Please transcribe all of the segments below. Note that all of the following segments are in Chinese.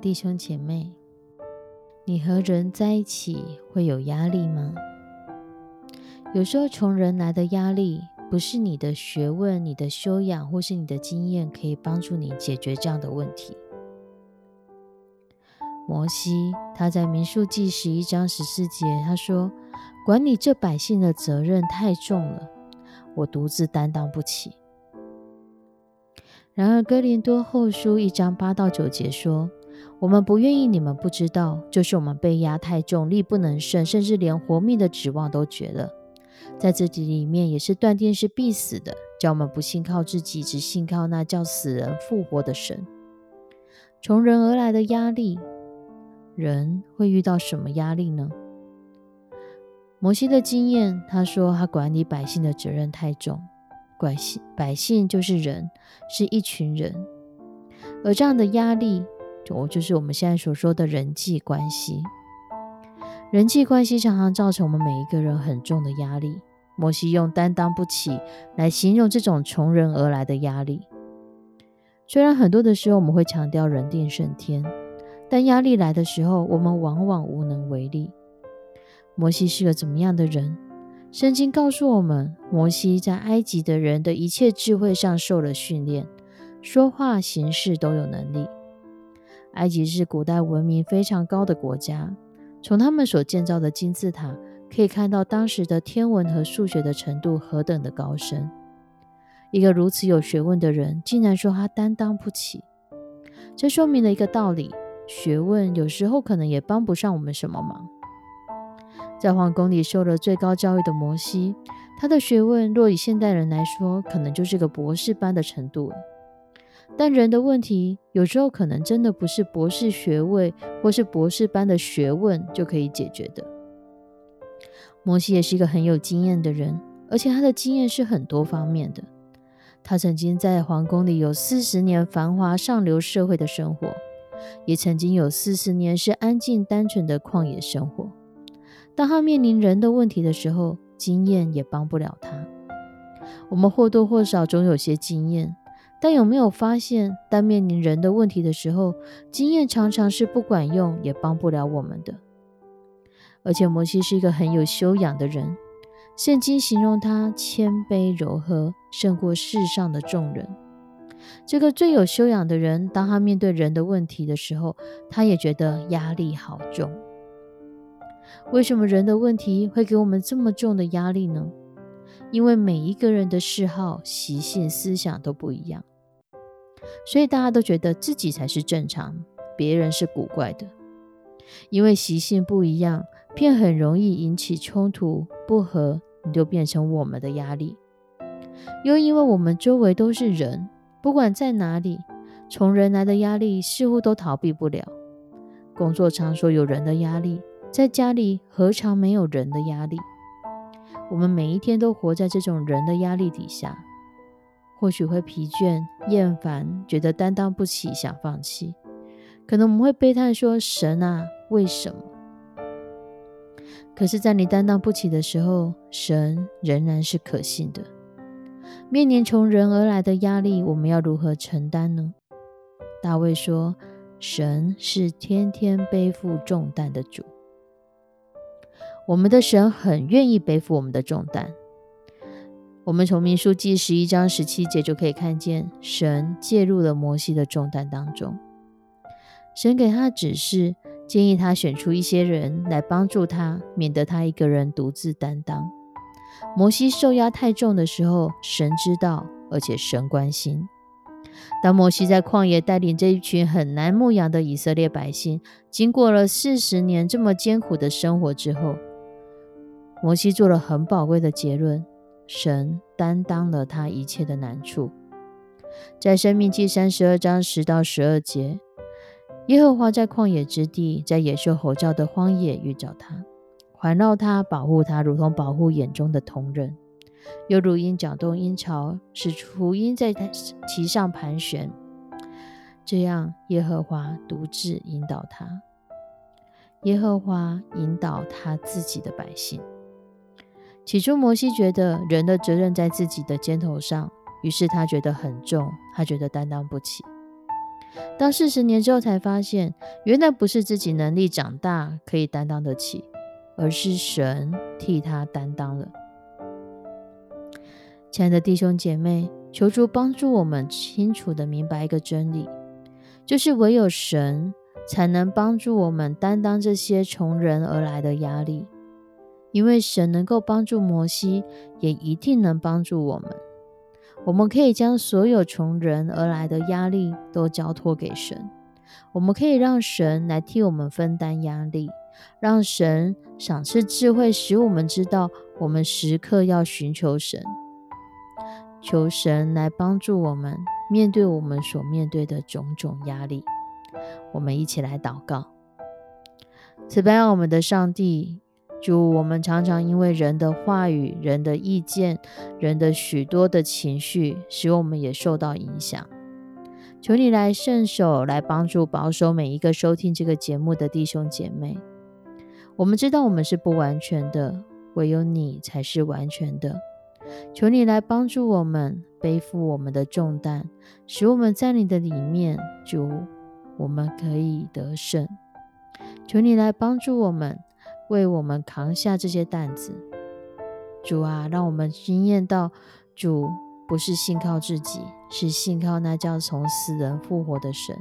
弟兄姐妹，你和人在一起会有压力吗？有时候从人来的压力，不是你的学问、你的修养或是你的经验可以帮助你解决这样的问题。摩西他在民数记十一章十四节他说：“管理这百姓的责任太重了，我独自担当不起。”然而，哥林多后书一章八到九节说：“我们不愿意你们不知道，就是我们被压太重，力不能胜，甚至连活命的指望都绝了。在自己里面也是断定是必死的，叫我们不信靠自己，只信靠那叫死人复活的神。从人而来的压力，人会遇到什么压力呢？摩西的经验，他说他管理百姓的责任太重。”百姓，百姓就是人，是一群人，而这样的压力，就就是我们现在所说的人际关系。人际关系常常造成我们每一个人很重的压力。摩西用担当不起来形容这种从人而来的压力。虽然很多的时候我们会强调人定胜天，但压力来的时候，我们往往无能为力。摩西是个怎么样的人？圣经告诉我们，摩西在埃及的人的一切智慧上受了训练，说话行事都有能力。埃及是古代文明非常高的国家，从他们所建造的金字塔可以看到当时的天文和数学的程度何等的高深。一个如此有学问的人，竟然说他担当不起，这说明了一个道理：学问有时候可能也帮不上我们什么忙。在皇宫里受了最高教育的摩西，他的学问若以现代人来说，可能就是个博士般的程度了。但人的问题，有时候可能真的不是博士学位或是博士班的学问就可以解决的。摩西也是一个很有经验的人，而且他的经验是很多方面的。他曾经在皇宫里有四十年繁华上流社会的生活，也曾经有四十年是安静单纯的旷野生活。当他面临人的问题的时候，经验也帮不了他。我们或多或少总有些经验，但有没有发现，当面临人的问题的时候，经验常常是不管用，也帮不了我们的。而且摩西是一个很有修养的人，圣经形容他谦卑柔和，胜过世上的众人。这个最有修养的人，当他面对人的问题的时候，他也觉得压力好重。为什么人的问题会给我们这么重的压力呢？因为每一个人的嗜好、习性、思想都不一样，所以大家都觉得自己才是正常，别人是古怪的。因为习性不一样，便很容易引起冲突、不和，你就变成我们的压力。又因为我们周围都是人，不管在哪里，从人来的压力似乎都逃避不了。工作场所有人的压力。在家里何尝没有人的压力？我们每一天都活在这种人的压力底下，或许会疲倦、厌烦，觉得担当不起，想放弃。可能我们会悲叹说：“神啊，为什么？”可是，在你担当不起的时候，神仍然是可信的。面临从人而来的压力，我们要如何承担呢？大卫说：“神是天天背负重担的主。”我们的神很愿意背负我们的重担。我们从民书记十一章十七节就可以看见，神介入了摩西的重担当中。神给他指示，建议他选出一些人来帮助他，免得他一个人独自担当。摩西受压太重的时候，神知道，而且神关心。当摩西在旷野带领这一群很难牧养的以色列百姓，经过了四十年这么艰苦的生活之后，摩西做了很宝贵的结论：神担当了他一切的难处。在生命记三十二章十到十二节，耶和华在旷野之地，在野兽吼叫的荒野遇着他，环绕他，保护他，如同保护眼中的瞳人。又如鹰搅动鹰巢，使雏鹰在其上盘旋。这样，耶和华独自引导他。耶和华引导他自己的百姓。起初，摩西觉得人的责任在自己的肩头上，于是他觉得很重，他觉得担当不起。到四十年之后，才发现原来不是自己能力长大可以担当得起，而是神替他担当了。亲爱的弟兄姐妹，求主帮助我们清楚的明白一个真理，就是唯有神才能帮助我们担当这些从人而来的压力。因为神能够帮助摩西，也一定能帮助我们。我们可以将所有从人而来的压力都交托给神，我们可以让神来替我们分担压力，让神赏赐智慧，使我们知道我们时刻要寻求神。求神来帮助我们面对我们所面对的种种压力。我们一起来祷告：慈悲我们的上帝，主，我们常常因为人的话语、人的意见、人的许多的情绪，使我们也受到影响。求你来圣手，来帮助保守每一个收听这个节目的弟兄姐妹。我们知道我们是不完全的，唯有你才是完全的。求你来帮助我们背负我们的重担，使我们在你的里面，主，我们可以得胜。求你来帮助我们，为我们扛下这些担子。主啊，让我们惊艳到，主不是信靠自己，是信靠那叫从死人复活的神。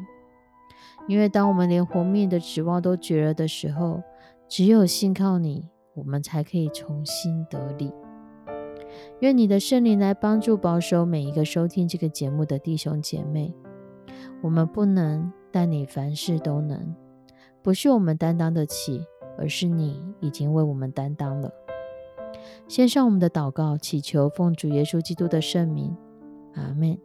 因为当我们连活命的指望都绝了的时候，只有信靠你，我们才可以重新得力。愿你的圣灵来帮助保守每一个收听这个节目的弟兄姐妹。我们不能，但你凡事都能。不是我们担当得起，而是你已经为我们担当了。献上我们的祷告，祈求奉主耶稣基督的圣名，阿门。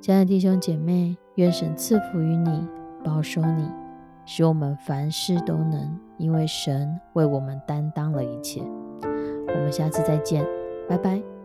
亲爱的弟兄姐妹，愿神赐福于你，保守你，使我们凡事都能，因为神为我们担当了一切。我们下次再见，拜拜。